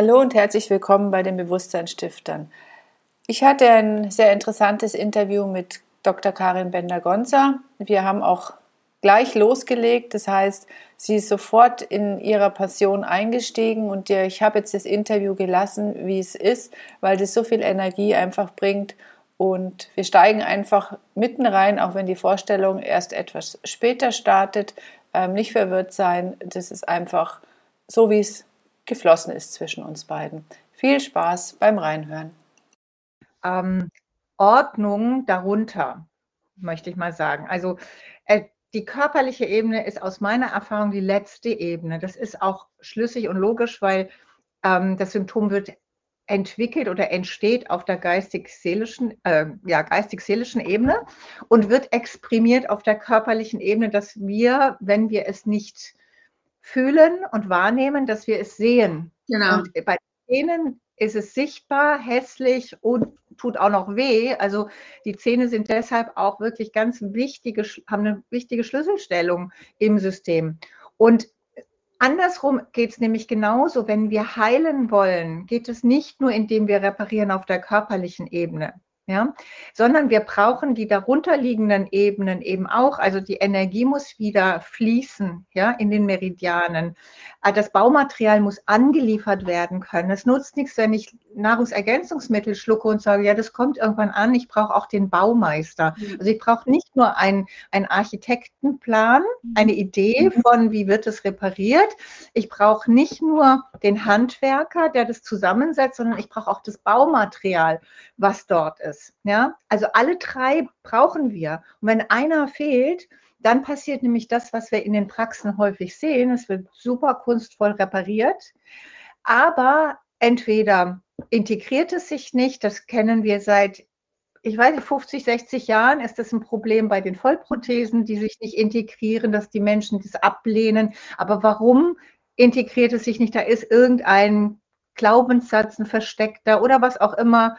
Hallo und herzlich willkommen bei den Bewusstseinsstiftern. Ich hatte ein sehr interessantes Interview mit Dr. Karin Bender-Gonza. Wir haben auch gleich losgelegt, das heißt, sie ist sofort in ihrer Passion eingestiegen und ich habe jetzt das Interview gelassen, wie es ist, weil das so viel Energie einfach bringt und wir steigen einfach mitten rein, auch wenn die Vorstellung erst etwas später startet. Ähm, nicht verwirrt sein, das ist einfach so, wie es geflossen ist zwischen uns beiden. Viel Spaß beim Reinhören. Ähm, Ordnung darunter, möchte ich mal sagen. Also äh, die körperliche Ebene ist aus meiner Erfahrung die letzte Ebene. Das ist auch schlüssig und logisch, weil ähm, das Symptom wird entwickelt oder entsteht auf der geistig-seelischen äh, ja, geistig Ebene und wird exprimiert auf der körperlichen Ebene, dass wir, wenn wir es nicht fühlen und wahrnehmen, dass wir es sehen. Genau. Und bei denen ist es sichtbar, hässlich und tut auch noch weh. Also die Zähne sind deshalb auch wirklich ganz wichtige, haben eine wichtige Schlüsselstellung im System. Und andersrum geht es nämlich genauso, wenn wir heilen wollen, geht es nicht nur, indem wir reparieren auf der körperlichen Ebene ja, sondern wir brauchen die darunterliegenden Ebenen eben auch. Also die Energie muss wieder fließen, ja, in den Meridianen. Ah, das Baumaterial muss angeliefert werden können. Es nutzt nichts, wenn ich Nahrungsergänzungsmittel schlucke und sage, ja, das kommt irgendwann an. Ich brauche auch den Baumeister. Mhm. Also ich brauche nicht nur einen, einen Architektenplan, mhm. eine Idee mhm. von, wie wird es repariert. Ich brauche nicht nur den Handwerker, der das zusammensetzt, sondern ich brauche auch das Baumaterial, was dort ist alles. Ja? Also alle drei brauchen wir. Und wenn einer fehlt, dann passiert nämlich das, was wir in den Praxen häufig sehen. Es wird super kunstvoll repariert, aber entweder integriert es sich nicht, das kennen wir seit, ich weiß nicht, 50, 60 Jahren ist das ein Problem bei den Vollprothesen, die sich nicht integrieren, dass die Menschen das ablehnen. Aber warum integriert es sich nicht? Da ist irgendein Glaubenssatz, ein versteckter oder was auch immer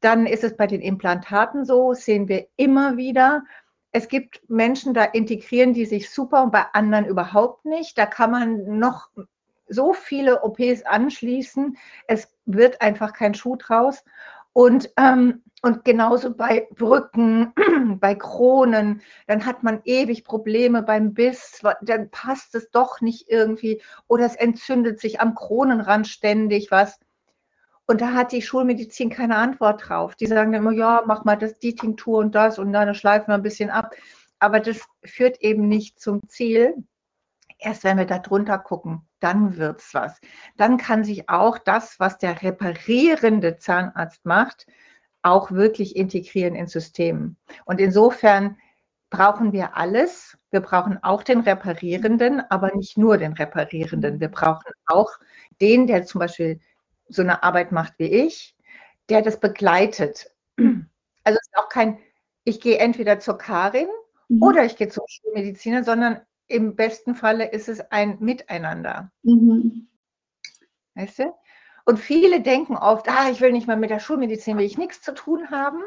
dann ist es bei den Implantaten so, sehen wir immer wieder. Es gibt Menschen, da integrieren die sich super und bei anderen überhaupt nicht. Da kann man noch so viele OPs anschließen. Es wird einfach kein Schuh draus. Und, ähm, und genauso bei Brücken, bei Kronen, dann hat man ewig Probleme beim Biss, dann passt es doch nicht irgendwie oder es entzündet sich am Kronenrand ständig was. Und da hat die Schulmedizin keine Antwort drauf. Die sagen immer, ja, mach mal das, die Tinktur und das und dann schleifen wir ein bisschen ab. Aber das führt eben nicht zum Ziel. Erst wenn wir da drunter gucken, dann wird es was. Dann kann sich auch das, was der reparierende Zahnarzt macht, auch wirklich integrieren ins System. Und insofern brauchen wir alles. Wir brauchen auch den Reparierenden, aber nicht nur den Reparierenden. Wir brauchen auch den, der zum Beispiel so eine Arbeit macht wie ich, der das begleitet. Also es ist auch kein, ich gehe entweder zur Karin mhm. oder ich gehe zum Schulmediziner, sondern im besten Falle ist es ein Miteinander. Mhm. Weißt du? Und viele denken oft, ah, ich will nicht mal mit der Schulmedizin, will ich nichts zu tun haben.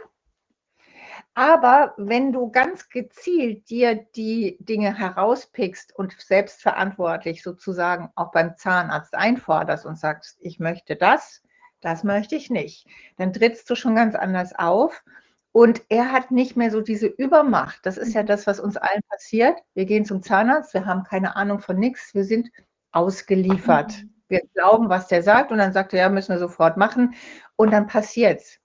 Aber wenn du ganz gezielt dir die Dinge herauspickst und selbstverantwortlich sozusagen auch beim Zahnarzt einforderst und sagst, ich möchte das, das möchte ich nicht, dann trittst du schon ganz anders auf. Und er hat nicht mehr so diese Übermacht. Das ist ja das, was uns allen passiert. Wir gehen zum Zahnarzt, wir haben keine Ahnung von nichts, wir sind ausgeliefert. Wir glauben, was der sagt, und dann sagt er, ja, müssen wir sofort machen. Und dann passiert's.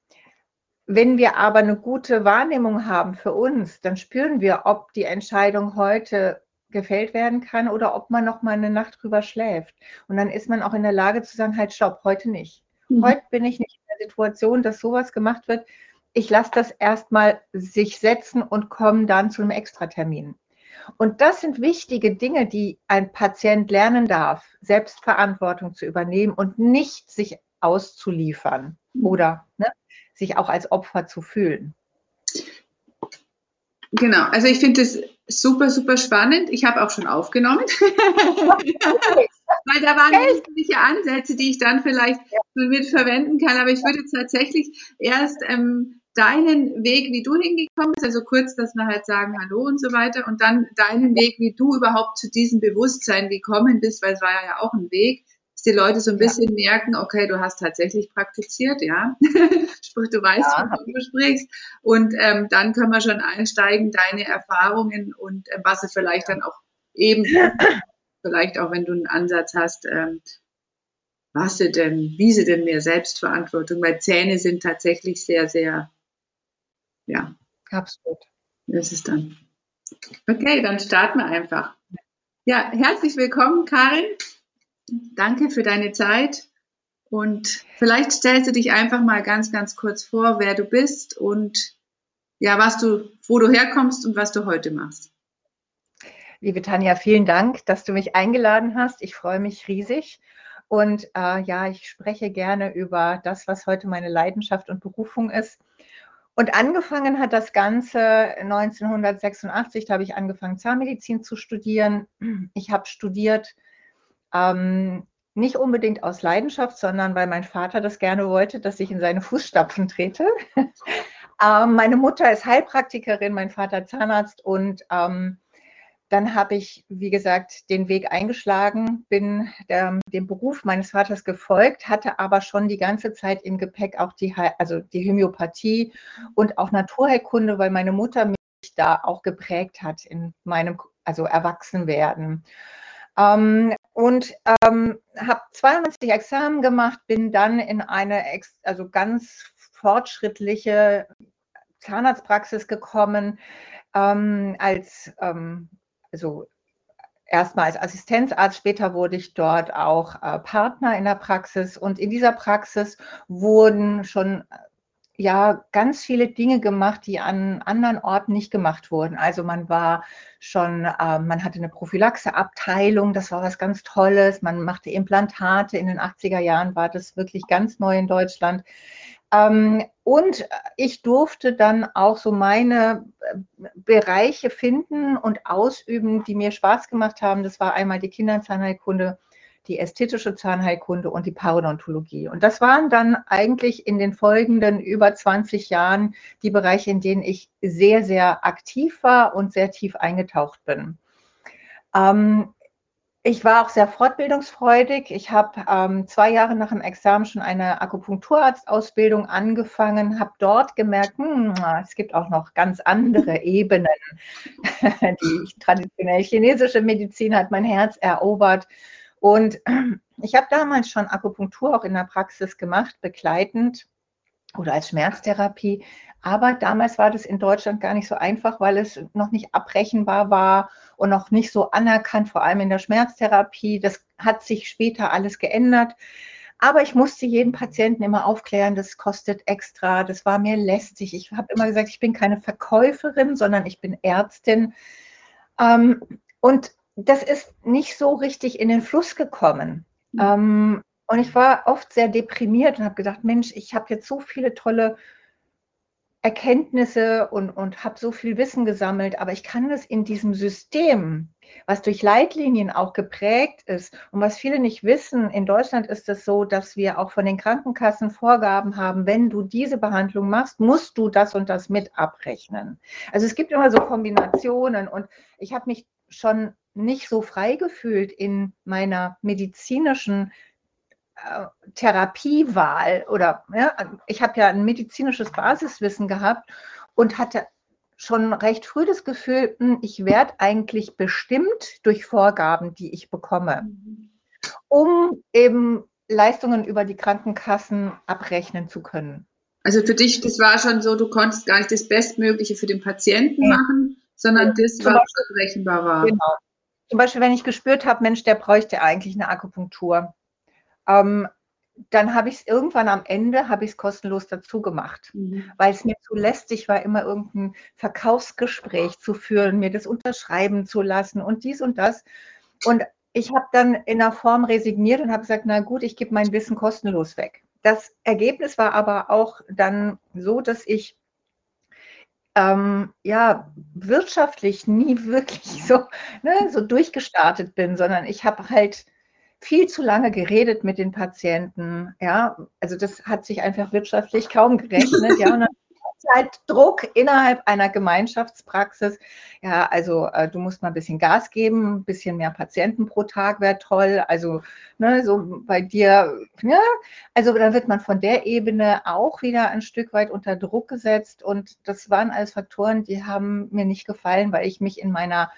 Wenn wir aber eine gute Wahrnehmung haben für uns, dann spüren wir, ob die Entscheidung heute gefällt werden kann oder ob man noch mal eine Nacht drüber schläft. Und dann ist man auch in der Lage zu sagen, halt stopp, heute nicht. Mhm. Heute bin ich nicht in der Situation, dass sowas gemacht wird. Ich lasse das erstmal sich setzen und komme dann zu einem Extratermin. Und das sind wichtige Dinge, die ein Patient lernen darf, Selbstverantwortung zu übernehmen und nicht sich auszuliefern mhm. oder ne, sich auch als Opfer zu fühlen. Genau, also ich finde das super, super spannend. Ich habe auch schon aufgenommen, weil da waren wesentliche Ansätze, die ich dann vielleicht mit verwenden kann. Aber ich würde tatsächlich erst ähm, deinen Weg, wie du hingekommen bist, also kurz, dass wir halt sagen Hallo und so weiter, und dann deinen Weg, wie du überhaupt zu diesem Bewusstsein gekommen bist, weil es war ja auch ein Weg, die Leute so ein bisschen ja. merken, okay, du hast tatsächlich praktiziert, ja. Sprich, du weißt, ja. wovon du sprichst. Und ähm, dann können wir schon einsteigen, deine Erfahrungen und äh, was sie vielleicht dann auch eben, vielleicht auch wenn du einen Ansatz hast, ähm, was sie denn, wie sie denn mehr Selbstverantwortung, weil Zähne sind tatsächlich sehr, sehr, ja. Absolut. Das ist dann. Okay, dann starten wir einfach. Ja, herzlich willkommen, Karin. Danke für deine Zeit. Und vielleicht stellst du dich einfach mal ganz, ganz kurz vor, wer du bist und ja, was du, wo du herkommst und was du heute machst. Liebe Tanja, vielen Dank, dass du mich eingeladen hast. Ich freue mich riesig. Und äh, ja, ich spreche gerne über das, was heute meine Leidenschaft und Berufung ist. Und angefangen hat das Ganze 1986, da habe ich angefangen, Zahnmedizin zu studieren. Ich habe studiert ähm, nicht unbedingt aus Leidenschaft, sondern weil mein Vater das gerne wollte, dass ich in seine Fußstapfen trete. ähm, meine Mutter ist Heilpraktikerin, mein Vater Zahnarzt und ähm, dann habe ich, wie gesagt, den Weg eingeschlagen, bin der, dem Beruf meines Vaters gefolgt, hatte aber schon die ganze Zeit im Gepäck auch die, also die Homöopathie und auch Naturheilkunde, weil meine Mutter mich da auch geprägt hat in meinem, also Erwachsenwerden. Ähm, und ähm, habe 92 Examen gemacht, bin dann in eine also ganz fortschrittliche Zahnarztpraxis gekommen ähm, als ähm, also erstmal als Assistenzarzt, später wurde ich dort auch äh, Partner in der Praxis. Und in dieser Praxis wurden schon ja ganz viele Dinge gemacht, die an anderen Orten nicht gemacht wurden. Also man war schon, äh, man hatte eine Prophylaxeabteilung, das war was ganz Tolles. Man machte Implantate. In den 80er Jahren war das wirklich ganz neu in Deutschland. Ähm, und ich durfte dann auch so meine äh, Bereiche finden und ausüben, die mir Spaß gemacht haben. Das war einmal die Kinderzahnheilkunde, die ästhetische Zahnheilkunde und die Parodontologie. Und das waren dann eigentlich in den folgenden über 20 Jahren die Bereiche, in denen ich sehr, sehr aktiv war und sehr tief eingetaucht bin. Ähm, ich war auch sehr fortbildungsfreudig. Ich habe ähm, zwei Jahre nach dem Examen schon eine Akupunkturarztausbildung angefangen, habe dort gemerkt, hm, es gibt auch noch ganz andere Ebenen. Die traditionell chinesische Medizin hat mein Herz erobert. Und ich habe damals schon Akupunktur auch in der Praxis gemacht, begleitend oder als Schmerztherapie. Aber damals war das in Deutschland gar nicht so einfach, weil es noch nicht abrechenbar war und noch nicht so anerkannt, vor allem in der Schmerztherapie. Das hat sich später alles geändert. Aber ich musste jeden Patienten immer aufklären, das kostet extra, das war mir lästig. Ich habe immer gesagt, ich bin keine Verkäuferin, sondern ich bin Ärztin. Ähm, und das ist nicht so richtig in den Fluss gekommen. Mhm. und ich war oft sehr deprimiert und habe gedacht, Mensch, ich habe jetzt so viele tolle Erkenntnisse und, und habe so viel Wissen gesammelt, aber ich kann es in diesem System, was durch Leitlinien auch geprägt ist und was viele nicht wissen, in Deutschland ist es so, dass wir auch von den Krankenkassen Vorgaben haben, wenn du diese Behandlung machst, musst du das und das mit abrechnen. Also es gibt immer so Kombinationen und ich habe mich schon nicht so frei gefühlt in meiner medizinischen äh, Therapiewahl oder ja, ich habe ja ein medizinisches Basiswissen gehabt und hatte schon recht früh das Gefühl, hm, ich werde eigentlich bestimmt durch Vorgaben, die ich bekomme, um eben Leistungen über die Krankenkassen abrechnen zu können. Also für dich, das war schon so, du konntest gar nicht das Bestmögliche für den Patienten ja. machen, sondern das, was Beispiel, berechenbar war. Genau. Zum Beispiel, wenn ich gespürt habe, Mensch, der bräuchte eigentlich eine Akupunktur ähm, dann habe ich es irgendwann am Ende, habe ich es kostenlos dazu gemacht, mhm. weil es mir zu lästig war, immer irgendein Verkaufsgespräch zu führen, mir das unterschreiben zu lassen und dies und das. Und ich habe dann in der Form resigniert und habe gesagt, na gut, ich gebe mein Wissen kostenlos weg. Das Ergebnis war aber auch dann so, dass ich ähm, ja wirtschaftlich nie wirklich so, ne, so durchgestartet bin, sondern ich habe halt viel zu lange geredet mit den Patienten. Ja, also das hat sich einfach wirtschaftlich kaum gerechnet. Ja, und dann halt Druck innerhalb einer Gemeinschaftspraxis. Ja, also äh, du musst mal ein bisschen Gas geben, ein bisschen mehr Patienten pro Tag wäre toll. Also ne, so bei dir, ja, also da wird man von der Ebene auch wieder ein Stück weit unter Druck gesetzt. Und das waren alles Faktoren, die haben mir nicht gefallen, weil ich mich in meiner,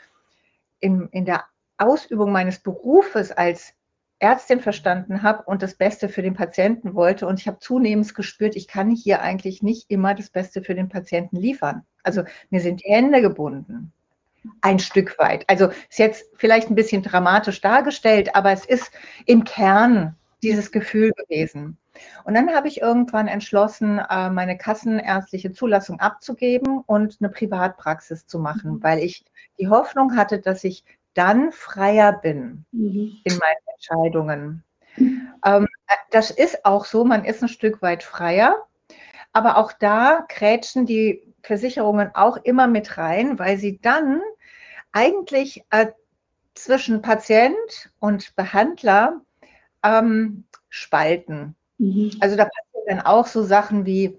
in, in der Ausübung meines Berufes als Ärztin verstanden habe und das Beste für den Patienten wollte. Und ich habe zunehmend gespürt, ich kann hier eigentlich nicht immer das Beste für den Patienten liefern. Also mir sind die Hände gebunden. Ein Stück weit. Also ist jetzt vielleicht ein bisschen dramatisch dargestellt, aber es ist im Kern dieses Gefühl gewesen. Und dann habe ich irgendwann entschlossen, äh, meine kassenärztliche Zulassung abzugeben und eine Privatpraxis zu machen, mhm. weil ich die Hoffnung hatte, dass ich dann freier bin mhm. in meinen Entscheidungen. Ähm, das ist auch so, man ist ein Stück weit freier, aber auch da krätschen die Versicherungen auch immer mit rein, weil sie dann eigentlich äh, zwischen Patient und Behandler ähm, spalten. Mhm. Also da passieren dann auch so Sachen wie,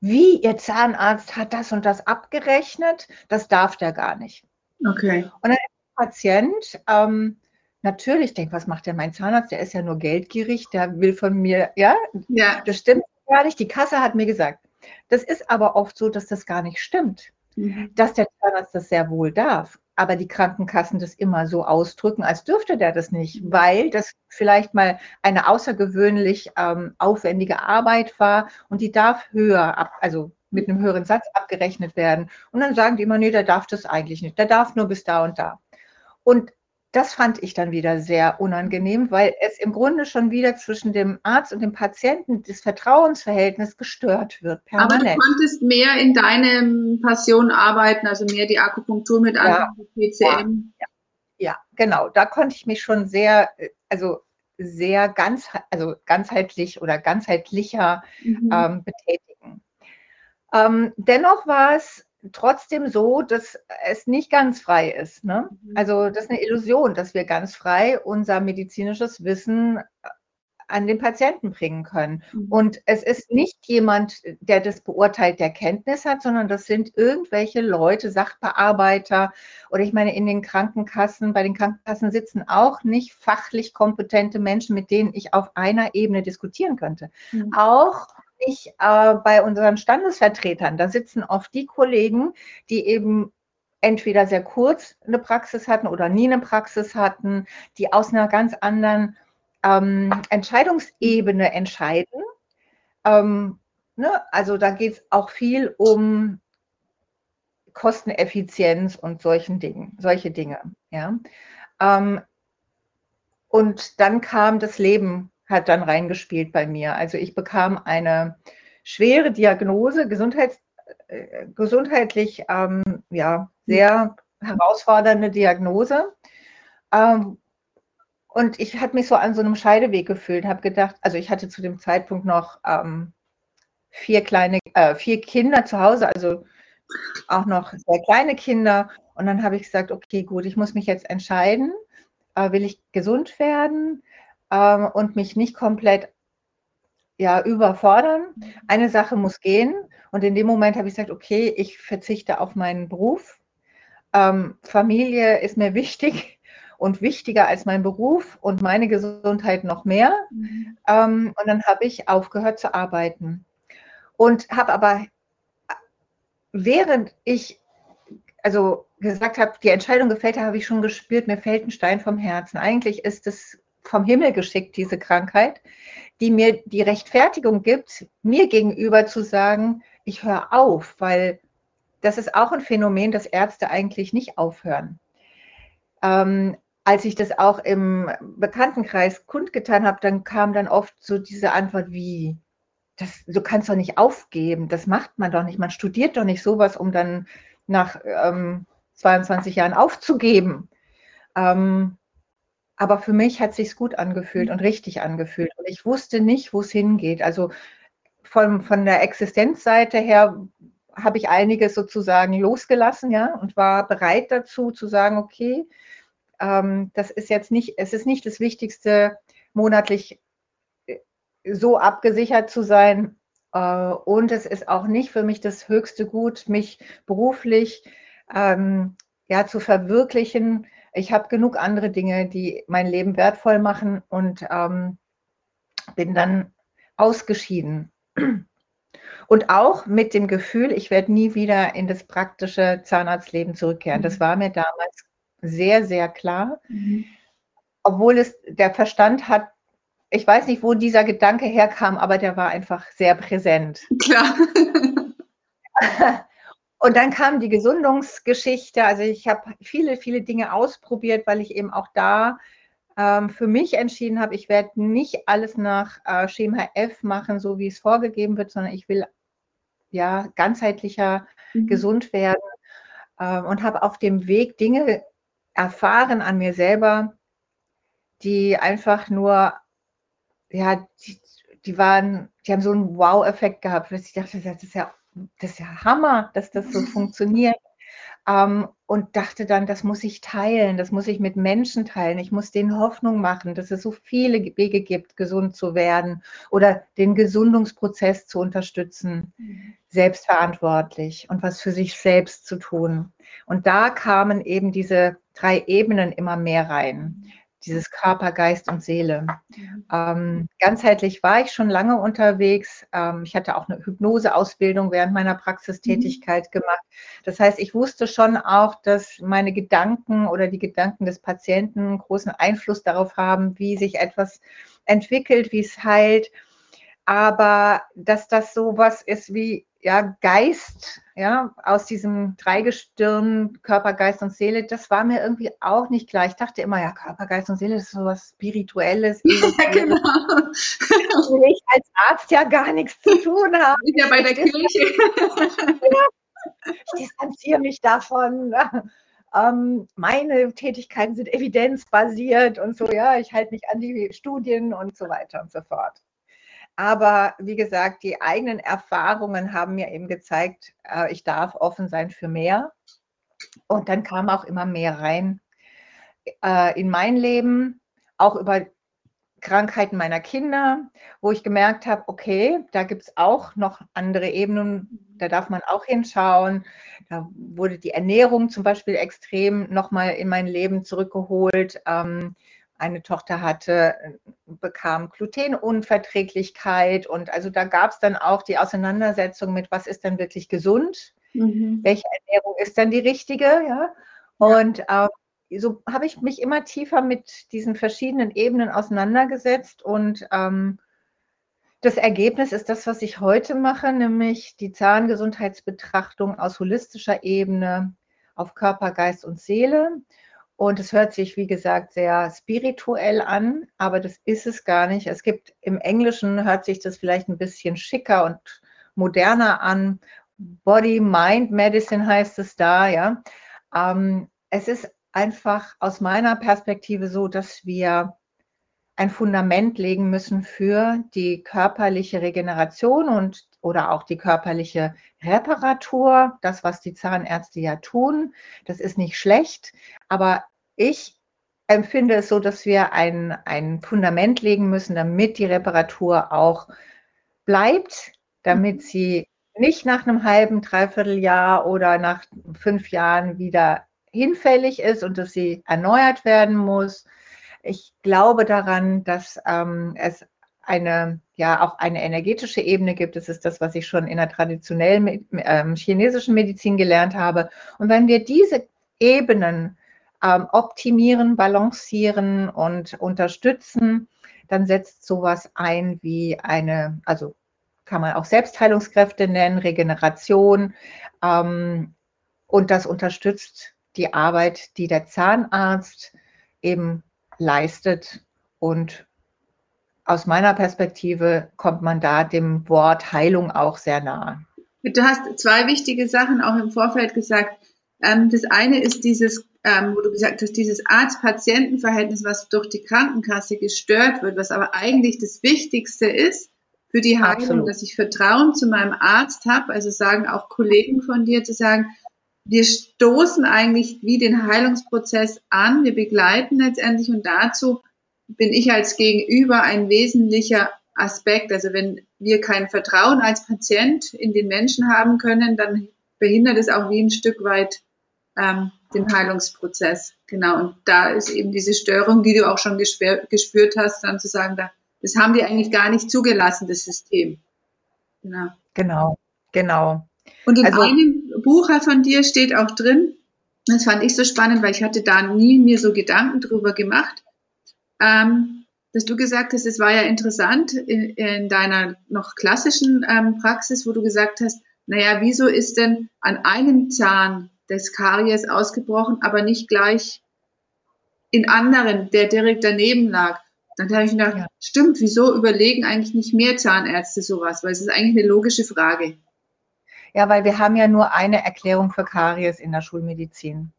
wie Ihr Zahnarzt hat das und das abgerechnet, das darf der gar nicht. Okay. Und dann Patient ähm, natürlich denkt, was macht der mein Zahnarzt? Der ist ja nur geldgierig, der will von mir, ja, ja. das stimmt gar nicht. Die Kasse hat mir gesagt. Das ist aber oft so, dass das gar nicht stimmt, mhm. dass der Zahnarzt das sehr wohl darf. Aber die Krankenkassen das immer so ausdrücken, als dürfte der das nicht, mhm. weil das vielleicht mal eine außergewöhnlich ähm, aufwendige Arbeit war und die darf höher ab, also mit einem höheren Satz abgerechnet werden. Und dann sagen die immer, nee, der darf das eigentlich nicht. Der darf nur bis da und da. Und das fand ich dann wieder sehr unangenehm, weil es im Grunde schon wieder zwischen dem Arzt und dem Patienten das Vertrauensverhältnis gestört wird. Permanent. Aber du konntest mehr in deinem Passion arbeiten, also mehr die Akupunktur mit ja, PCM. Ja, ja, genau. Da konnte ich mich schon sehr, also sehr ganz, also ganzheitlich oder ganzheitlicher mhm. ähm, betätigen. Ähm, dennoch war es trotzdem so, dass es nicht ganz frei ist. Ne? Mhm. Also das ist eine Illusion, dass wir ganz frei unser medizinisches Wissen äh, an den Patienten bringen können. Mhm. Und es ist nicht jemand, der das beurteilt, der Kenntnis hat, sondern das sind irgendwelche Leute, Sachbearbeiter oder ich meine, in den Krankenkassen, bei den Krankenkassen sitzen auch nicht fachlich kompetente Menschen, mit denen ich auf einer Ebene diskutieren könnte. Mhm. Auch ich äh, bei unseren Standesvertretern, da sitzen oft die Kollegen, die eben entweder sehr kurz eine Praxis hatten oder nie eine Praxis hatten, die aus einer ganz anderen ähm, Entscheidungsebene entscheiden. Ähm, ne? Also da geht es auch viel um Kosteneffizienz und solchen Dingen, solche Dinge. Ja? Ähm, und dann kam das Leben hat dann reingespielt bei mir. Also ich bekam eine schwere Diagnose, Gesundheits, äh, gesundheitlich ähm, ja, sehr herausfordernde Diagnose. Ähm, und ich hatte mich so an so einem Scheideweg gefühlt, habe gedacht, also ich hatte zu dem Zeitpunkt noch ähm, vier kleine, äh, vier Kinder zu Hause, also auch noch sehr kleine Kinder. Und dann habe ich gesagt, okay, gut, ich muss mich jetzt entscheiden. Äh, will ich gesund werden? ähm, und mich nicht komplett ja, überfordern. Eine Sache muss gehen. Und in dem Moment habe ich gesagt, okay, ich verzichte auf meinen Beruf. Ähm, Familie ist mir wichtig und wichtiger als mein Beruf und meine Gesundheit noch mehr. Mhm. Ähm, und dann habe ich aufgehört zu arbeiten. Und habe aber, während ich also gesagt habe, die Entscheidung gefällt, habe ich schon gespürt, mir fällt ein Stein vom Herzen. Eigentlich ist es vom Himmel geschickt, diese Krankheit, die mir die Rechtfertigung gibt, mir gegenüber zu sagen, ich höre auf, weil das ist auch ein Phänomen, dass Ärzte eigentlich nicht aufhören. Ähm, als ich das auch im Bekanntenkreis kundgetan habe, dann kam dann oft so diese Antwort wie, das, du kannst doch nicht aufgeben, das macht man doch nicht, man studiert doch nicht sowas, um dann nach ähm, 22 Jahren aufzugeben. Ähm, aber für mich hat sich gut angefühlt und richtig angefühlt. Und ich wusste nicht, wo es hingeht. Also von, von der Existenzseite her habe ich einiges sozusagen losgelassen, ja, und war bereit dazu zu sagen, okay, ähm, das ist jetzt nicht, es ist nicht das Wichtigste, monatlich äh, so abgesichert zu sein, Äh, und es ist auch nicht für mich das höchste Gut, mich beruflich ähm, ja, zu verwirklichen. Ich habe genug andere Dinge, die mein Leben wertvoll machen und ähm, bin dann ausgeschieden. Und auch mit dem Gefühl, ich werde nie wieder in das praktische Zahnarztleben zurückkehren. Das mhm. war mir damals sehr, sehr klar. Mhm. Obwohl es der Verstand hat, ich weiß nicht, wo dieser Gedanke herkam, aber der war einfach sehr präsent. Klar. Und dann kam die Gesundungsgeschichte. Also ich habe viele, viele Dinge ausprobiert, weil ich eben auch da ähm, für mich entschieden habe, ich werde nicht alles nach äh, Schema F machen, so wie es vorgegeben wird, sondern ich will ja ganzheitlicher mhm. gesund werden äh, und habe auf dem Weg Dinge erfahren an mir selber, die einfach nur, ja, die, die waren, die haben so einen Wow-Effekt gehabt, dass ich dachte, das ist ja, das ist ja Hammer, dass das so funktioniert. Ähm, und dachte dann, das muss ich teilen, das muss ich mit Menschen teilen. Ich muss denen Hoffnung machen, dass es so viele Wege gibt, gesund zu werden oder den Gesundungsprozess zu unterstützen, mhm. selbstverantwortlich und was für sich selbst zu tun. Und da kamen eben diese drei Ebenen immer mehr rein dieses Körper, Geist und Seele. Mhm. Ähm, ganzheitlich war ich schon lange unterwegs. Ähm, ich hatte auch eine Hypnoseausbildung während meiner Praxistätigkeit mhm. gemacht. Das heißt, ich wusste schon auch, dass meine Gedanken oder die Gedanken des Patienten großen Einfluss darauf haben, wie sich etwas entwickelt, wie es heilt. Aber dass das so was ist wie ja, Geist, ja, aus diesem Dreigestirn, Körper, Geist und Seele, das war mir irgendwie auch nicht klar. Ich dachte immer, ja, Körper, Geist und Seele, das ist so was Spirituelles. Ja, genau. Will ich als Arzt ja gar nichts zu tun haben. Ich ja bei der Kirche. ich distanziere mich davon. Ähm, meine Tätigkeiten sind evidenzbasiert und so, ja, ich halte mich an die Studien und so weiter und so fort. Aber wie gesagt, die eigenen Erfahrungen haben mir eben gezeigt, äh, ich darf offen sein für mehr. Und dann kam auch immer mehr rein äh, in mein Leben, auch über Krankheiten meiner Kinder, wo ich gemerkt habe, okay, da gibt es auch noch andere Ebenen, da darf man auch hinschauen. Da wurde die Ernährung zum Beispiel extrem nochmal in mein Leben zurückgeholt. Ähm, eine Tochter hatte, bekam Glutenunverträglichkeit und also da gab es dann auch die Auseinandersetzung mit, was ist denn wirklich gesund, mhm. welche Ernährung ist dann die richtige, ja. Und äh, so habe ich mich immer tiefer mit diesen verschiedenen Ebenen auseinandergesetzt und ähm, das Ergebnis ist das, was ich heute mache, nämlich die Zahngesundheitsbetrachtung aus holistischer Ebene auf Körper, Geist und Seele. Und es hört sich, wie gesagt, sehr spirituell an, aber das ist es gar nicht. Es gibt im Englischen hört sich das vielleicht ein bisschen schicker und moderner an. Body, Mind Medicine heißt es da, ja. Ähm, es ist einfach aus meiner Perspektive so, dass wir ein Fundament legen müssen für die körperliche Regeneration und oder auch die körperliche Reparatur, das, was die Zahnärzte ja tun. Das ist nicht schlecht, aber ich empfinde es so, dass wir ein, ein Fundament legen müssen, damit die Reparatur auch bleibt, damit mhm. sie nicht nach einem halben, dreiviertel Jahr oder nach fünf Jahren wieder hinfällig ist und dass sie erneuert werden muss. Ich glaube daran, dass ähm, es eine, ja, auch eine energetische Ebene gibt. Das ist das, was ich schon in der traditionellen äh, chinesischen Medizin gelernt habe. Und wenn wir diese Ebenen ähm, optimieren, balancieren und unterstützen, dann setzt sowas ein wie eine, also kann man auch Selbstheilungskräfte nennen, Regeneration. Ähm, und das unterstützt die Arbeit, die der Zahnarzt eben leistet. Und aus meiner Perspektive kommt man da dem Wort Heilung auch sehr nah. Du hast zwei wichtige Sachen auch im Vorfeld gesagt. Ähm, das eine ist dieses ähm, wo du gesagt hast, dieses Arzt-Patienten-Verhältnis, was durch die Krankenkasse gestört wird, was aber eigentlich das Wichtigste ist für die Heilung, Absolut. dass ich Vertrauen zu meinem Arzt habe, also sagen auch Kollegen von dir zu sagen, wir stoßen eigentlich wie den Heilungsprozess an, wir begleiten letztendlich und dazu bin ich als Gegenüber ein wesentlicher Aspekt. Also wenn wir kein Vertrauen als Patient in den Menschen haben können, dann behindert es auch wie ein Stück weit ähm, den Heilungsprozess. Genau. Und da ist eben diese Störung, die du auch schon gespürt hast, dann zu sagen, da, das haben die eigentlich gar nicht zugelassen, das System. Genau. Genau, genau. Und in also, einem Buch von dir steht auch drin, das fand ich so spannend, weil ich hatte da nie mir so Gedanken drüber gemacht, ähm, dass du gesagt hast, es war ja interessant in, in deiner noch klassischen ähm, Praxis, wo du gesagt hast, naja, wieso ist denn an einem Zahn des Karies ausgebrochen, aber nicht gleich in anderen, der direkt daneben lag? Dann habe ich gedacht, ja. stimmt, wieso überlegen eigentlich nicht mehr Zahnärzte sowas? Weil es ist eigentlich eine logische Frage. Ja, weil wir haben ja nur eine Erklärung für Karies in der Schulmedizin.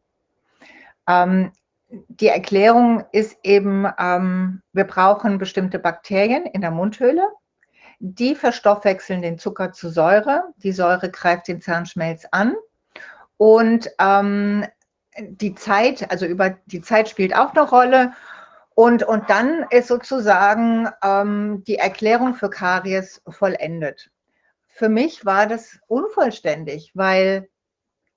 Ähm, die Erklärung ist eben, ähm, wir brauchen bestimmte Bakterien in der Mundhöhle. Die verstoffwechseln den Zucker zu Säure. Die Säure greift den Zahnschmelz an. Und ähm, die Zeit, also über die Zeit spielt auch eine Rolle. Und, und dann ist sozusagen ähm, die Erklärung für Karies vollendet. Für mich war das unvollständig, weil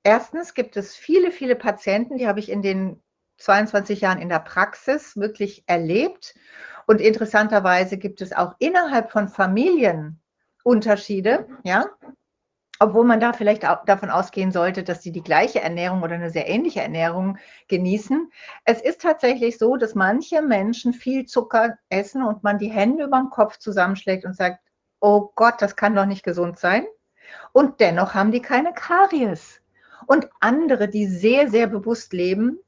erstens gibt es viele, viele Patienten, die habe ich in den 22 Jahren in der Praxis wirklich erlebt. Und interessanterweise gibt es auch innerhalb von Familien Unterschiede, ja, obwohl man da vielleicht auch davon ausgehen sollte, dass sie die gleiche Ernährung oder eine sehr ähnliche Ernährung genießen. Es ist tatsächlich so, dass manche Menschen viel Zucker essen und man die Hände über den Kopf zusammenschlägt und sagt, oh Gott, das kann doch nicht gesund sein. Und dennoch haben die keine Karies. Und andere, die sehr, sehr bewusst leben,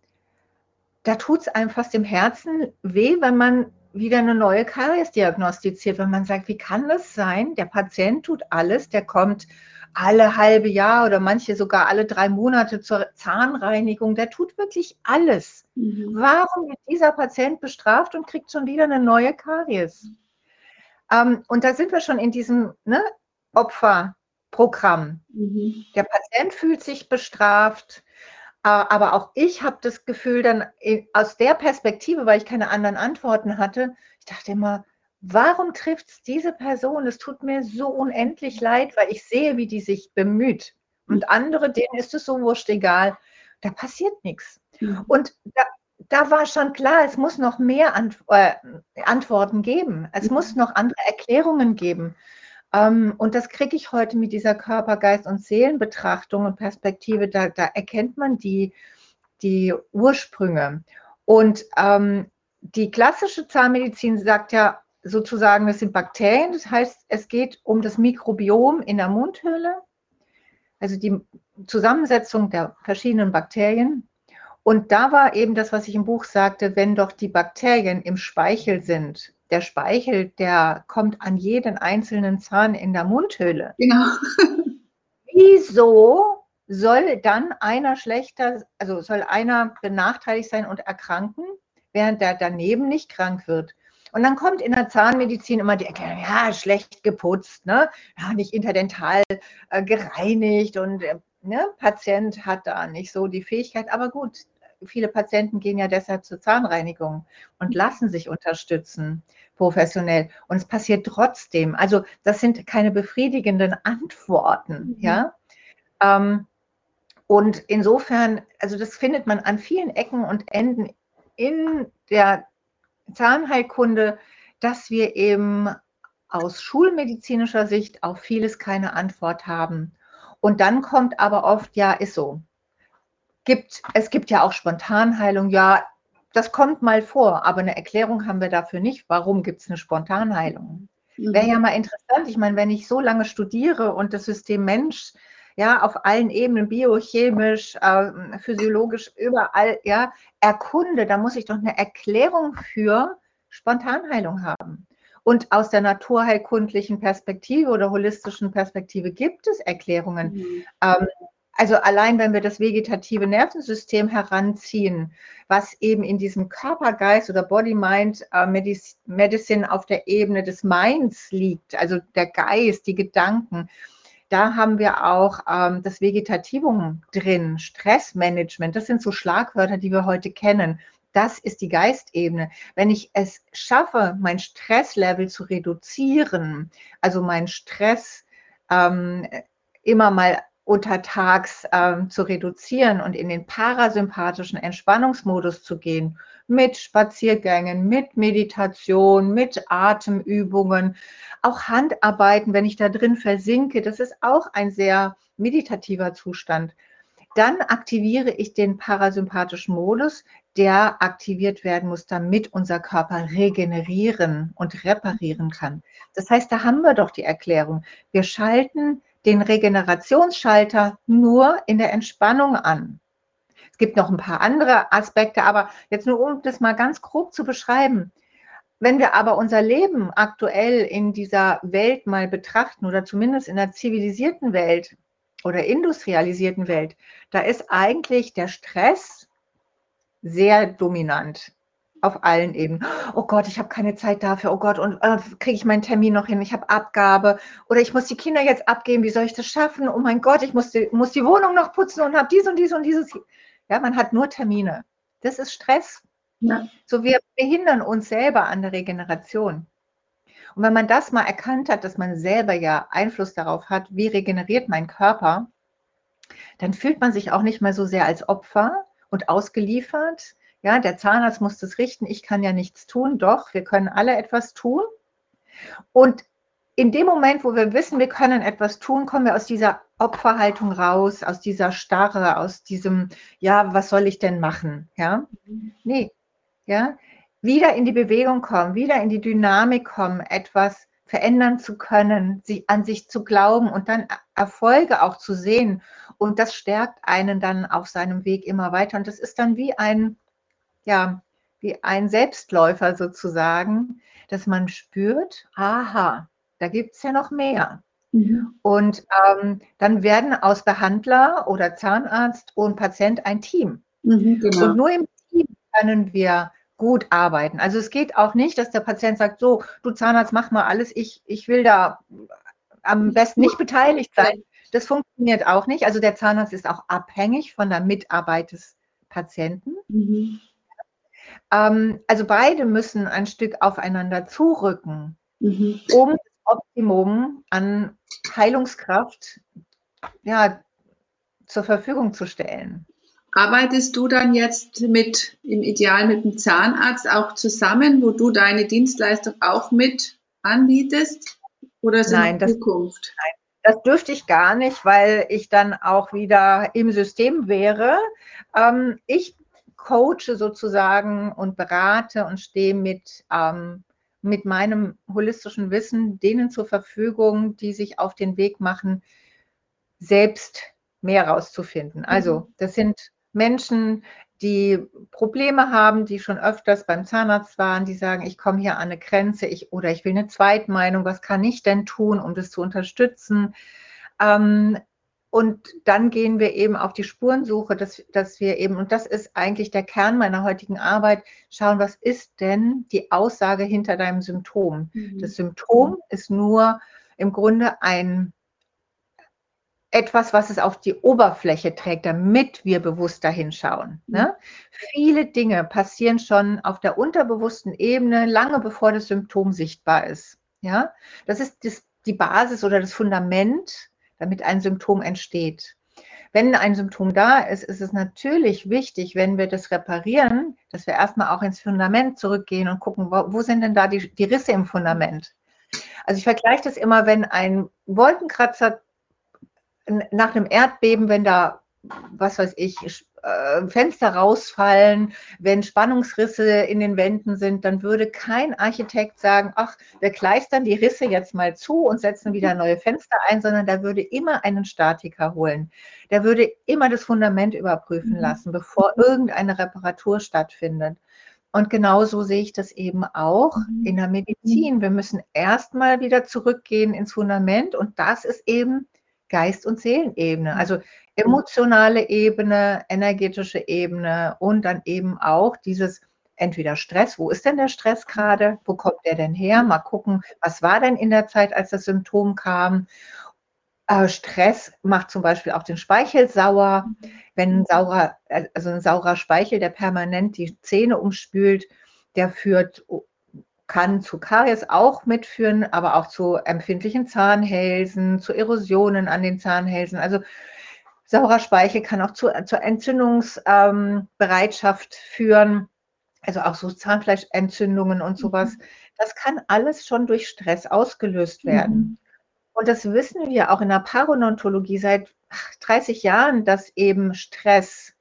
da tut es einem fast im Herzen weh, wenn man wieder eine neue Karies diagnostiziert, wenn man sagt, wie kann das sein? Der Patient tut alles, der kommt alle halbe Jahr oder manche sogar alle drei Monate zur Zahnreinigung, der tut wirklich alles. Mhm. Warum wird dieser Patient bestraft und kriegt schon wieder eine neue Karies? Ähm, und da sind wir schon in diesem ne, Opferprogramm. Mhm. Der Patient fühlt sich bestraft, aber auch ich habe das Gefühl dann aus der Perspektive, weil ich keine anderen Antworten hatte, ich dachte immer, warum trifft es diese Person? Es tut mir so unendlich leid, weil ich sehe, wie die sich bemüht. Und andere, denen ist es so wurscht egal. Da passiert nichts. Mhm. Und da, da, war schon klar, es muss noch mehr äh, Antworten geben. Es mhm. muss noch andere Erklärungen geben. Ähm, und das kriege ich heute mit dieser Körper, Geist und Seelenbetrachtung und Perspektive. Da, da erkennt man die, die Ursprünge. Und ähm, die klassische Zahnmedizin sagt ja sozusagen, das sind Bakterien. Das heißt, es geht um das Mikrobiom in der Mundhöhle, also die Zusammensetzung der verschiedenen Bakterien. Und da war eben das, was ich im Buch sagte, wenn doch die Bakterien im Speichel sind, der Speichel, der kommt an jeden einzelnen Zahn in der Mundhöhle. Genau. Wieso soll dann einer schlechter, also soll einer benachteiligt sein und erkranken, während der daneben nicht krank wird? Und dann kommt in der Zahnmedizin immer die Erklärung, ja, schlecht geputzt, ne? ja, nicht interdental äh, gereinigt und der äh, ne, Patient hat da nicht so die Fähigkeit. Aber gut, viele Patienten gehen ja deshalb zur Zahnreinigung und lassen sich unterstützen professionell. Und es passiert trotzdem. Also das sind keine befriedigenden Antworten, mhm. ja. Ähm, und insofern, also das findet man an vielen Ecken und Enden in der Zahnheilkunde, dass wir eben aus schulmedizinischer Sicht auf vieles keine Antwort haben. Und dann kommt aber oft, ja, ist so gibt, es gibt ja auch Spontanheilung, ja, das kommt mal vor, aber eine Erklärung haben wir dafür nicht. Warum gibt es eine Spontanheilung? Mhm. Wäre ja mal interessant. Ich meine, wenn ich so lange studiere und das System Mensch ja auf allen Ebenen, biochemisch, äh, physiologisch, überall, ja, erkunde, da muss ich doch eine Erklärung für Spontanheilung haben. Und aus der naturheilkundlichen Perspektive oder holistischen Perspektive gibt es Erklärungen. Mhm. Ähm, also allein wenn wir das vegetative Nervensystem heranziehen, was eben in diesem Körpergeist oder Body-Mind äh, auf der Ebene des Minds liegt, also der Geist, die Gedanken, da haben wir auch ähm, das Vegetativum drin, Stressmanagement, das sind so Schlagwörter, die wir heute kennen. Das ist die Geistebene. Wenn ich es schaffe, mein Stresslevel zu reduzieren, also mein Stress ähm, immer mal untertags ähm, zu reduzieren und in den parasympathischen Entspannungsmodus zu gehen, mit Spaziergängen, mit Meditation, mit Atemübungen, auch Handarbeiten, wenn ich da drin versinke, das ist auch ein sehr meditativer Zustand. Dann aktiviere ich den parasympathischen Modus, der aktiviert werden muss, damit unser Körper regenerieren und reparieren kann. Das heißt, da haben wir doch die Erklärung. Wir schalten den Regenerationsschalter nur in der Entspannung an. Es gibt noch ein paar andere Aspekte, aber jetzt nur um das mal ganz grob zu beschreiben. Wenn wir aber unser Leben aktuell in dieser Welt mal betrachten oder zumindest in der zivilisierten Welt oder industrialisierten Welt, da ist eigentlich der Stress sehr dominant auf allen Ebenen. Oh Gott, ich habe keine Zeit dafür. Oh Gott, und äh, kriege ich meinen Termin noch hin? Ich habe Abgabe oder ich muss die Kinder jetzt abgeben. Wie soll ich das schaffen? Oh mein Gott, ich muss die, muss die Wohnung noch putzen und habe dies und dies und dieses. Ja, man hat nur Termine. Das ist Stress. Ja. So wir behindern uns selber an der Regeneration. Und wenn man das mal erkannt hat, dass man selber ja Einfluss darauf hat, wie regeneriert mein Körper, dann fühlt man sich auch nicht mehr so sehr als Opfer und ausgeliefert, ja, der Zahnarzt muss das richten, ich kann ja nichts tun. Doch, wir können alle etwas tun. Und in dem Moment, wo wir wissen, wir können etwas tun, kommen wir aus dieser Opferhaltung raus, aus dieser Starre, aus diesem, ja, was soll ich denn machen? Ja, nee, ja, wieder in die Bewegung kommen, wieder in die Dynamik kommen, etwas verändern zu können, sie an sich zu glauben und dann Erfolge auch zu sehen. Und das stärkt einen dann auf seinem Weg immer weiter. Und das ist dann wie ein, ja, wie ein Selbstläufer sozusagen, dass man spürt, aha, da gibt es ja noch mehr. Mhm. Und ähm, dann werden aus Behandler oder Zahnarzt und Patient ein Team. Mhm, genau. Und nur im Team können wir gut arbeiten. Also es geht auch nicht, dass der Patient sagt, so, du Zahnarzt, mach mal alles, ich, ich will da am besten nicht beteiligt sein. Das funktioniert auch nicht. Also der Zahnarzt ist auch abhängig von der Mitarbeit des Patienten. Mhm. Ähm, also beide müssen ein Stück aufeinander zurücken, mhm. um das Optimum an Heilungskraft ja, zur Verfügung zu stellen. Arbeitest du dann jetzt mit, im Ideal mit dem Zahnarzt auch zusammen, wo du deine Dienstleistung auch mit anbietest? Oder ist nein, in das, Zukunft? Nein, das dürfte ich gar nicht, weil ich dann auch wieder im System wäre. Ähm, ich coache sozusagen und berate und stehe mit, ähm, mit meinem holistischen Wissen denen zur Verfügung, die sich auf den Weg machen, selbst mehr rauszufinden. Also mhm. das sind Menschen, die Probleme haben, die schon öfters beim Zahnarzt waren, die sagen, ich komme hier an eine Grenze ich, oder ich will eine Zweitmeinung, was kann ich denn tun, um das zu unterstützen? Ähm, und dann gehen wir eben auf die Spurensuche, dass, dass wir eben, und das ist eigentlich der Kern meiner heutigen Arbeit, schauen, was ist denn die Aussage hinter deinem Symptom? Mhm. Das Symptom ist nur im Grunde ein etwas, was es auf die Oberfläche trägt, damit wir bewusst dahin schauen. Mhm. Ne? Viele Dinge passieren schon auf der unterbewussten Ebene, lange bevor das Symptom sichtbar ist. Ja, das ist das, die Basis oder das Fundament damit ein Symptom entsteht. Wenn ein Symptom da ist, ist es natürlich wichtig, wenn wir das reparieren, dass wir erstmal auch ins Fundament zurückgehen und gucken, wo, wo sind denn da die, die Risse im Fundament? Also ich vergleiche das immer, wenn ein Wolkenkratzer nach einem Erdbeben, wenn da, was weiß ich, äh, Fenster rausfallen, wenn Spannungsrisse in den Wänden sind, dann würde kein Architekt sagen, ach, wir kleistern die Risse jetzt mal zu und setzen wieder neue Fenster ein, sondern da würde immer einen Statiker holen. Der würde immer das Fundament überprüfen mhm. lassen, bevor irgendeine Reparatur stattfindet. Und genauso sehe ich das eben auch mhm. in der Medizin. Wir müssen erstmal wieder zurückgehen ins Fundament und das ist eben Geist- und Seelenebene. Also emotionale Ebene, energetische Ebene und dann eben auch dieses entweder Stress, wo ist denn der Stress gerade, wo kommt der denn her, mal gucken, was war denn in der Zeit, als das Symptom kam. Äh, Stress macht zum Beispiel auch den Speichel sauer. Wenn ein saurer, also ein saurer Speichel, der permanent die Zähne umspült, der führt, kann zu Karies auch mitführen, aber auch zu empfindlichen Zahnhälsen, zu Erosionen an den Zahnhälsen. Also saurer Speichel kann auch zu, zur Entzündungsbereitschaft ähm, führen, also auch so Zahnfleischentzündungen und sowas. Das kann alles schon durch Stress ausgelöst werden. Mhm. Und das wissen wir auch in der Parodontologie seit 30 Jahren, dass eben Stress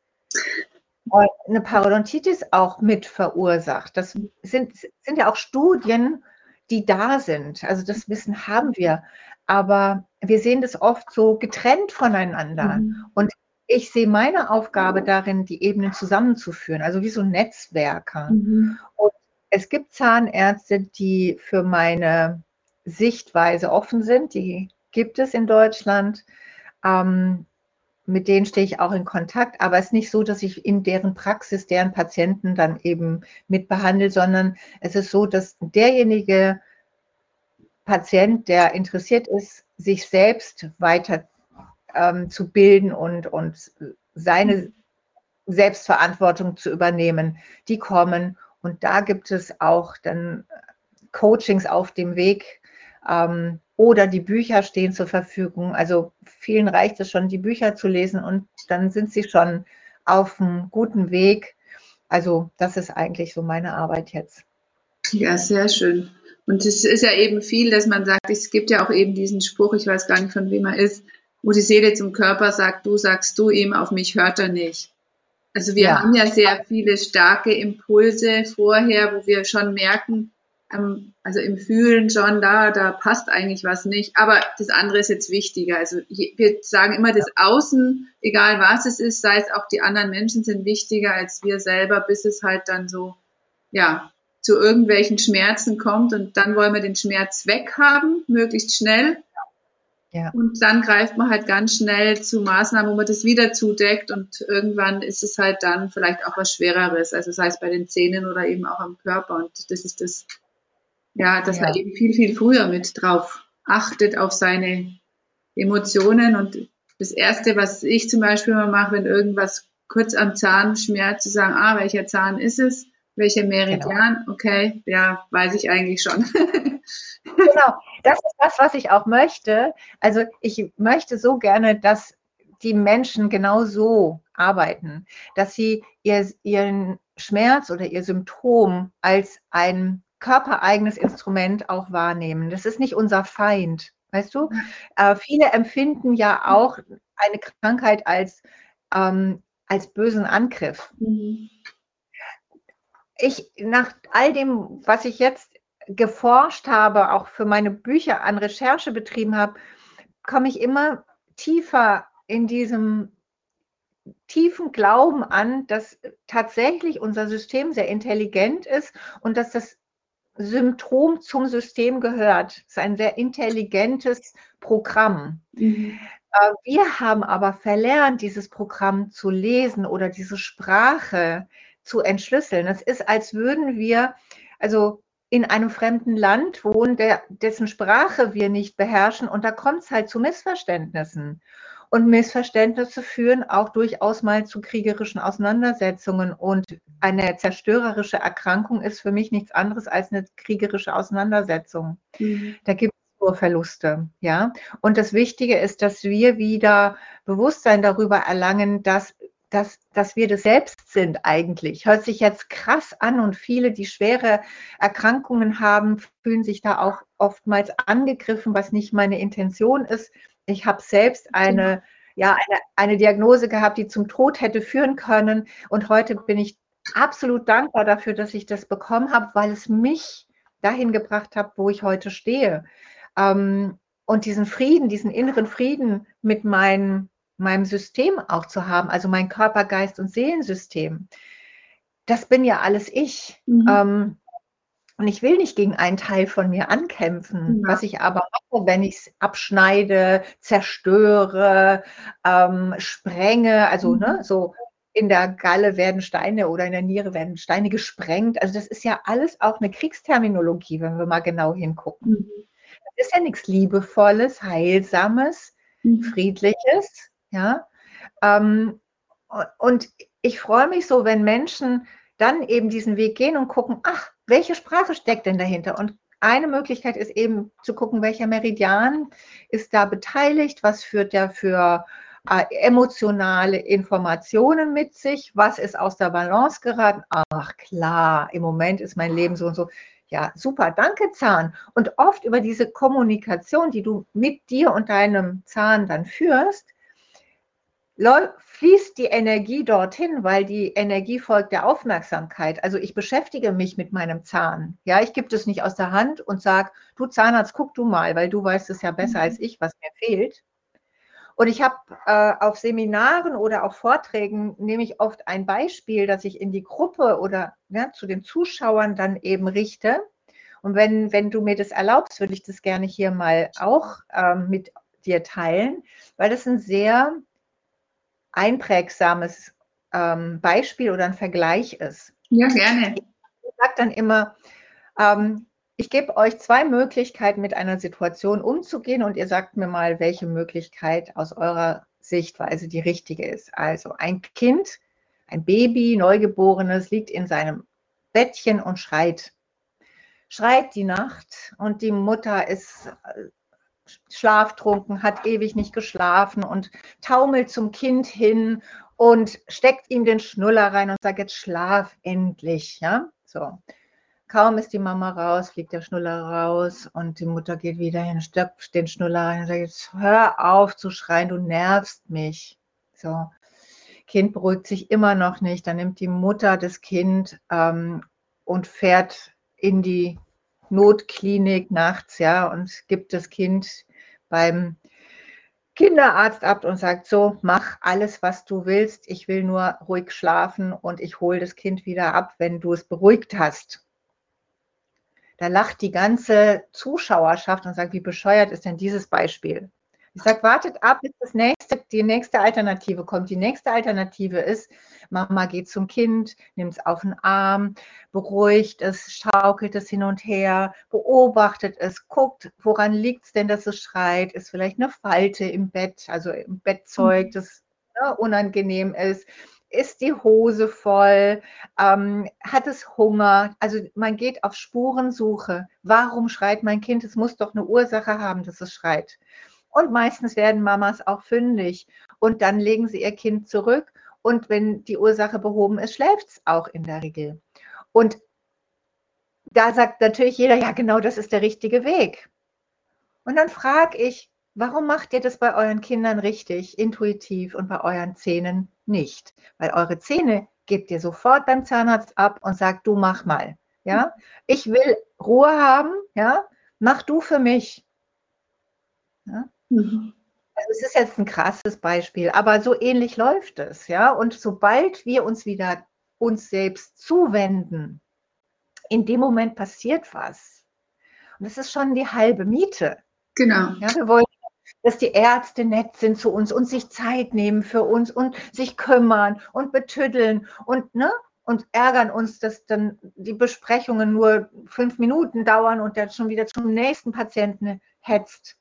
eine Parodontitis auch mit verursacht. Das sind, sind ja auch Studien, die da sind. Also das Wissen haben wir. Aber wir sehen das oft so getrennt voneinander. Mhm. Und ich sehe meine Aufgabe darin, die Ebenen zusammenzuführen, also wie so Netzwerker. Mhm. Und es gibt Zahnärzte, die für meine Sichtweise offen sind. Die gibt es in Deutschland. Ähm, mit denen stehe ich auch in Kontakt, aber es ist nicht so, dass ich in deren Praxis deren Patienten dann eben mitbehandle, sondern es ist so, dass derjenige Patient, der interessiert ist, sich selbst weiter ähm, zu bilden und, und seine Selbstverantwortung zu übernehmen, die kommen. Und da gibt es auch dann Coachings auf dem Weg, ähm, oder die Bücher stehen zur Verfügung. Also vielen reicht es schon, die Bücher zu lesen und dann sind sie schon auf einem guten Weg. Also das ist eigentlich so meine Arbeit jetzt. Ja, sehr schön. Und es ist ja eben viel, dass man sagt, es gibt ja auch eben diesen Spruch, ich weiß gar nicht, von wem er ist, wo die Seele zum Körper sagt, du sagst du ihm, auf mich hört er nicht. Also wir ja. haben ja sehr viele starke Impulse vorher, wo wir schon merken, ähm, also im Fühlen schon, da, da passt eigentlich was nicht. Aber das andere ist jetzt wichtiger. Also wir sagen immer, das Außen, egal was es ist, sei es auch die anderen Menschen sind wichtiger als wir selber, bis es halt dann so, ja, zu irgendwelchen Schmerzen kommt und dann wollen wir den Schmerz weghaben, möglichst schnell. Ja. Und dann greift man halt ganz schnell zu Maßnahmen, wo man das wieder zudeckt und irgendwann ist es halt dann vielleicht auch was Schwereres, also sei es bei den Zähnen oder eben auch am Körper und das ist das ja, dass ja. man eben viel, viel früher mit drauf achtet, auf seine Emotionen. Und das Erste, was ich zum Beispiel mal mache, wenn irgendwas kurz am Zahn schmerzt, zu sagen, ah, welcher Zahn ist es? Welcher Meridian? Genau. Okay, ja, weiß ich eigentlich schon. genau, das ist das, was ich auch möchte. Also ich möchte so gerne, dass die Menschen genau so arbeiten, dass sie ihr, ihren Schmerz oder ihr Symptom als ein körpereigenes Instrument auch wahrnehmen. Das ist nicht unser Feind. Weißt du? Äh, viele empfinden ja auch eine Krankheit als, ähm, als bösen Angriff. Mhm. Ich, nach all dem, was ich jetzt geforscht habe, auch für meine Bücher an Recherche betrieben habe, komme ich immer tiefer in diesem tiefen Glauben an, dass tatsächlich unser System sehr intelligent ist und dass das Symptom zum System gehört. Es ist ein sehr intelligentes Programm. Mhm. Äh, wir haben aber verlernt, dieses Programm zu lesen oder diese Sprache zu entschlüsseln. Es ist, als würden wir, also in einem fremden Land wohnen, der, dessen Sprache wir nicht beherrschen und da kommt es halt zu Missverständnissen. Und Missverständnisse führen auch durchaus mal zu kriegerischen Auseinandersetzungen. Und eine zerstörerische Erkrankung ist für mich nichts anderes als eine kriegerische Auseinandersetzung. Mhm. Da gibt es nur Verluste. Ja? Und das Wichtige ist, dass wir wieder Bewusstsein darüber erlangen, dass dass, dass wir das selbst sind eigentlich. Hört sich jetzt krass an und viele, die schwere Erkrankungen haben, fühlen sich da auch oftmals angegriffen, was nicht meine Intention ist. Ich habe selbst eine, ja, eine, eine Diagnose gehabt, die zum Tod hätte führen können. Und heute bin ich absolut dankbar dafür, dass ich das bekommen habe, weil es mich dahin gebracht hat, wo ich heute stehe. Ähm, und diesen Frieden, diesen inneren Frieden mit meinem, meinem System auch zu haben, also mein Körper, Geist und Seelensystem, das bin ja alles ich. Mhm. Ähm, und ich will nicht gegen einen Teil von mir ankämpfen, ja. was ich aber mache, wenn ich es abschneide, zerstöre, ähm, sprenge, also ne, mhm. ne, so in der Galle werden Steine oder in der Niere werden Steine gesprengt. Also das ist ja alles auch eine Kriegsterminologie, wenn wir mal genau hingucken. Mhm. Das ist ja nichts Liebevolles, Heilsames. mhm. friedliches, ja. Ähm, und ich freue mich so, wenn Menschen dann eben diesen Weg gehen und gucken, ach, welche Sprache steckt denn dahinter? Und eine Möglichkeit ist eben zu gucken, welcher Meridian ist da beteiligt, was führt der für äh, emotionale Informationen mit sich, was ist aus der Balance geraten. Ach klar, im Moment ist mein Leben so und so. Ja, super, danke Zahn. Und oft über diese Kommunikation, die du mit dir und deinem Zahn dann führst, fließt die Energie dorthin, weil die Energie folgt der Aufmerksamkeit. Also ich beschäftige mich mit meinem Zahn. Ja, ich gebe es nicht aus der Hand und sage, du Zahnarzt, guck du mal, weil du weißt es ja besser als ich, was mir fehlt. Und ich habe äh, auf Seminaren oder auch Vorträgen nehme ich oft ein Beispiel, das ich in die Gruppe oder ja, zu den Zuschauern dann eben richte. Und wenn, wenn du mir das erlaubst, würde ich das gerne hier mal auch ähm, mit dir teilen, weil das ein sehr einprägsames ähm, Beispiel oder ein Vergleich ist. Ja, gerne. Ich sage dann immer, ähm, ich gebe euch zwei Möglichkeiten, mit einer Situation umzugehen und ihr sagt mir mal, welche Möglichkeit aus eurer Sichtweise die richtige ist. Also ein Kind, ein Baby, Neugeborenes, liegt in seinem Bettchen und schreit. Schreit die Nacht und die Mutter ist schlaftrunken, hat ewig nicht geschlafen und taumelt zum Kind hin und steckt ihm den Schnuller rein und sagt, jetzt schlaf endlich. Ja, so. Kaum ist die Mama raus, fliegt der Schnuller raus und die Mutter geht wieder hin, stöpft den Schnuller rein und sagt, jetzt hör auf zu schreien, du nervst mich. So. Kind beruhigt sich immer noch nicht. Dann nimmt die Mutter das Kind ähm, und fährt in die Notklinik nachts, ja, und gibt das Kind beim Kinderarzt ab und sagt, so, mach alles, was du willst. Ich will nur ruhig schlafen und ich hole das Kind wieder ab, wenn du es beruhigt hast. Da lacht die ganze Zuschauerschaft und sagt, wie bescheuert ist denn dieses Beispiel? Ich sage, wartet ab, bis das nächste, die nächste Alternative kommt. Die nächste Alternative ist, Mama geht zum Kind, nimmt es auf den Arm, beruhigt es, schaukelt es hin und her, beobachtet es, guckt, woran liegt es denn, dass es schreit? Ist vielleicht eine Falte im Bett, also im Bettzeug, mhm. das ne, unangenehm ist ist die Hose voll, ähm, hat es Hunger. Also man geht auf Spurensuche. Warum schreit mein Kind? Es muss doch eine Ursache haben, dass es schreit. Und meistens werden Mamas auch fündig. Und dann legen sie ihr Kind zurück. Und wenn die Ursache behoben ist, schläft es auch in der Regel. Und da sagt natürlich jeder, ja genau, das ist der richtige Weg. Und dann frage ich, warum macht ihr das bei euren Kindern richtig, intuitiv und bei euren Zähnen nicht? Weil eure Zähne gebt ihr sofort beim Zahnarzt ab und sagt, du mach mal. Ja, ich will Ruhe haben. Ja, mach du für mich. Ja? Mhm. Also es ist jetzt ein krasses Beispiel, aber so ähnlich läuft es, ja. Und sobald wir uns wieder uns selbst zuwenden, in dem Moment passiert was. Und das ist schon die halbe Miete. Genau. Ja, wir wollen, dass die Ärzte nett sind zu uns und sich Zeit nehmen für uns und sich kümmern und betüddeln und, ne, und ärgern uns, dass dann die Besprechungen nur fünf Minuten dauern und der schon wieder zum nächsten Patienten hetzt.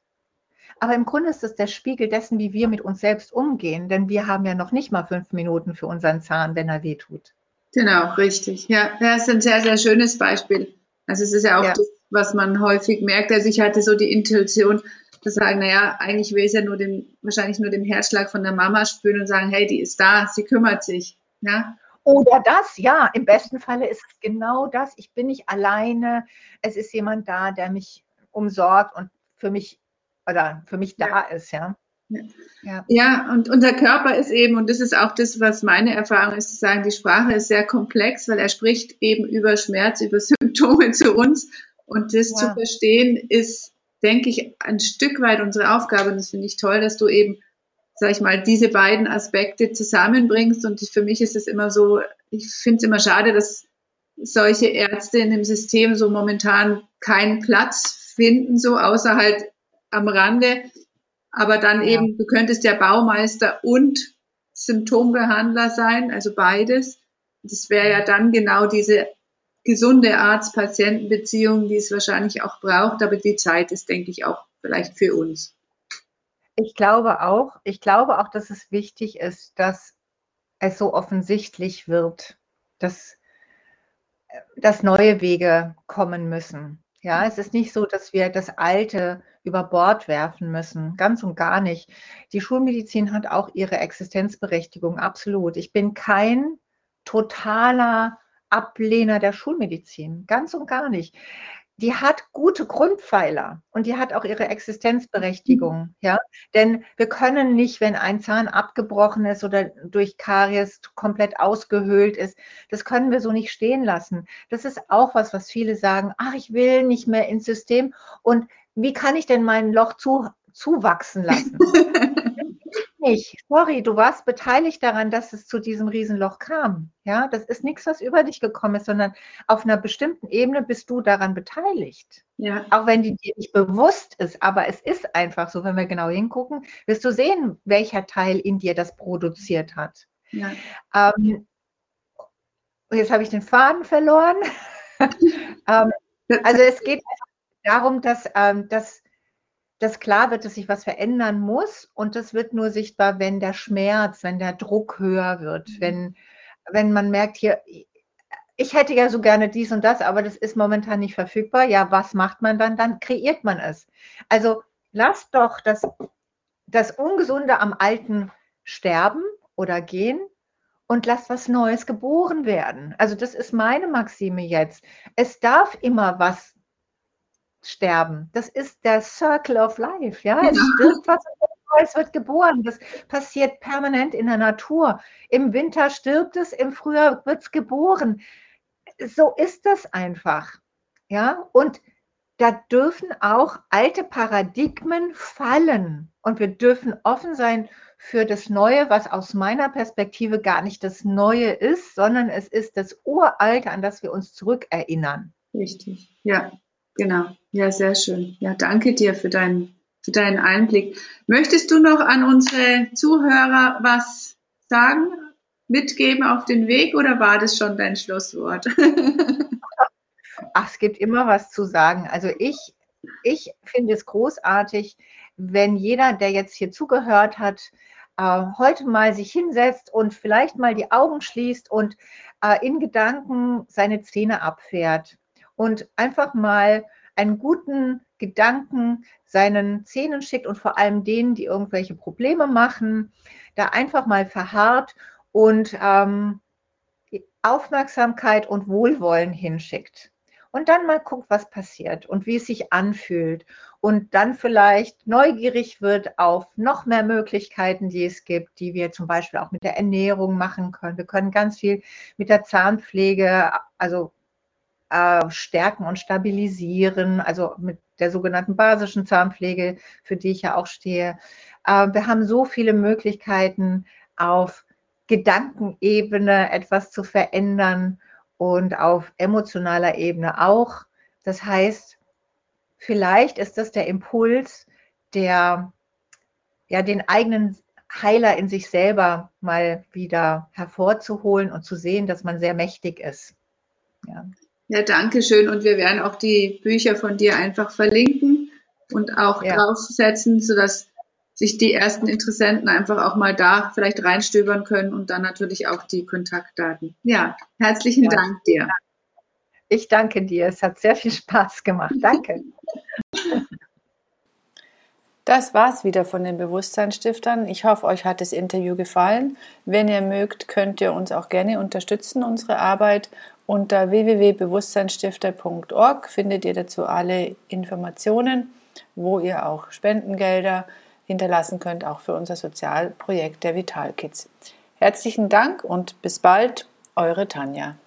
Aber im Grunde ist es der Spiegel dessen, wie wir mit uns selbst umgehen, denn wir haben ja noch nicht mal fünf Minuten für unseren Zahn, wenn er wehtut. Genau, richtig. Ja, das ist ein sehr, sehr schönes Beispiel. Also es ist ja auch ja. das, was man häufig merkt. Also ich hatte so die Intuition, zu sagen, naja, eigentlich will es ja nur den, wahrscheinlich nur den Herzschlag von der Mama spüren und sagen, hey, die ist da, sie kümmert sich. Ja. Oder das, ja, im besten Falle ist es genau das. Ich bin nicht alleine. Es ist jemand da, der mich umsorgt und für mich oder für mich da ja. ist, ja. Ja. ja, und unser Körper ist eben, und das ist auch das, was meine Erfahrung ist, zu sagen, die Sprache ist sehr komplex, weil er spricht eben über Schmerz, über Symptome zu uns. Und das ja. zu verstehen ist, denke ich, ein Stück weit unsere Aufgabe. Und das finde ich toll, dass du eben, sag ich mal, diese beiden Aspekte zusammenbringst. Und für mich ist es immer so, ich finde es immer schade, dass solche Ärzte in dem System so momentan keinen Platz finden, so außer halt am Rande. Aber dann ja. eben, du könntest ja Baumeister und Symptombehandler sein, also beides. Das wäre ja dann genau diese gesunde Arzt-Patienten-Beziehung, die es wahrscheinlich auch braucht, aber die Zeit ist, denke ich, auch vielleicht für uns. ich glaube auch, ich glaube auch, dass es wichtig ist, dass es so offensichtlich wird, dass, dass neue Wege kommen müssen. Ja, es ist nicht so, dass wir das Alte über Bord werfen müssen. Ganz und gar nicht. Die Schulmedizin hat auch ihre Existenzberechtigung, absolut. Ich bin kein totaler Ablehner der Schulmedizin. Ganz und gar nicht die hat gute Grundpfeiler und die hat auch ihre Existenzberechtigung, mhm. ja. Denn wir können nicht, wenn ein Zahn abgebrochen ist oder durch Karies komplett ausgehöhlt ist, das können wir so nicht stehen lassen. Das ist auch was, was viele sagen, ach, ich will nicht mehr ins System und wie kann ich denn mein Loch zu, zuwachsen lassen? nicht. Sorry, du warst beteiligt daran, dass es zu diesem Riesenloch kam. Ja, das ist nichts, was über dich gekommen ist, sondern auf einer bestimmten Ebene bist du daran beteiligt. Ja. Auch wenn die dir nicht bewusst ist, aber es ist einfach so, wenn wir genau hingucken, wirst du sehen, welcher Teil in dir das produziert hat. Ja. Ähm, jetzt habe ich den Faden verloren. ähm, also es geht darum, dass, ähm, dass dass klar wird, dass sich was verändern muss und das wird nur sichtbar, wenn der Schmerz, wenn der Druck höher wird, mhm. wenn, wenn man merkt, hier, ich hätte ja so gerne dies und das, aber das ist momentan nicht verfügbar. Ja, was macht man dann? Dann kreiert man es. Also lasst doch das, das Ungesunde am Alten sterben oder gehen und lasst was Neues geboren werden. Also das ist meine Maxime jetzt. Es darf immer was sterben. Das ist der Circle of Life. Ja, es stirbt was, es wird geboren. Das passiert permanent in der Natur. Im Winter stirbt es, im Frühjahr wird es geboren. So ist das einfach. Ja, und da dürfen auch alte Paradigmen fallen. Und wir dürfen offen sein für das Neue, was aus meiner Perspektive gar nicht das Neue ist, sondern es ist das Uralte, an das wir uns zurückerinnern. Richtig, ja. Genau, ja, sehr schön. Ja, danke dir für deinen, für deinen Einblick. Möchtest du noch an unsere Zuhörer was sagen, mitgeben auf den Weg oder war das schon dein Schlusswort? Ach, es gibt immer was zu sagen. Also ich, ich finde es großartig, wenn jeder, der jetzt hier zugehört hat, äh, heute mal sich hinsetzt und vielleicht mal die Augen schließt und äh, in Gedanken seine Zähne abfährt und einfach mal einen guten Gedanken seinen Zähnen schickt und vor allem denen, die irgendwelche Probleme machen, da einfach mal verharrt und ähm, Aufmerksamkeit und Wohlwollen hinschickt. Und dann mal guckt, was passiert und wie es sich anfühlt. Und dann vielleicht neugierig wird auf noch mehr Möglichkeiten, die es gibt, die wir zum Beispiel auch mit der Ernährung machen können. Wir können ganz viel mit der Zahnpflege, also äh, stärken und stabilisieren, also mit der sogenannten basischen Zahnpflege, für die ich ja auch stehe. Äh, wir haben so viele Möglichkeiten, auf Gedankenebene etwas zu verändern und auf emotionaler Ebene auch. Das heißt, vielleicht ist das der Impuls, der ja den eigenen Heiler in sich selber mal wieder hervorzuholen und zu sehen, dass man sehr mächtig ist. Ja. Ja, danke schön. Und wir werden auch die Bücher von dir einfach verlinken und auch ja. draufsetzen, sodass sich die ersten Interessenten einfach auch mal da vielleicht reinstöbern können und dann natürlich auch die Kontaktdaten. Ja, herzlichen ja. Dank dir. Ich danke dir. Es hat sehr viel Spaß gemacht. Danke. Das war's wieder von den Bewusstseinsstiftern. Ich hoffe, euch hat das Interview gefallen. Wenn ihr mögt, könnt ihr uns auch gerne unterstützen, unsere Arbeit. Unter www.bewusstseinsstifter.org findet ihr dazu alle Informationen, wo ihr auch Spendengelder hinterlassen könnt, auch für unser Sozialprojekt der Vital Kids. Herzlichen Dank und bis bald, eure Tanja.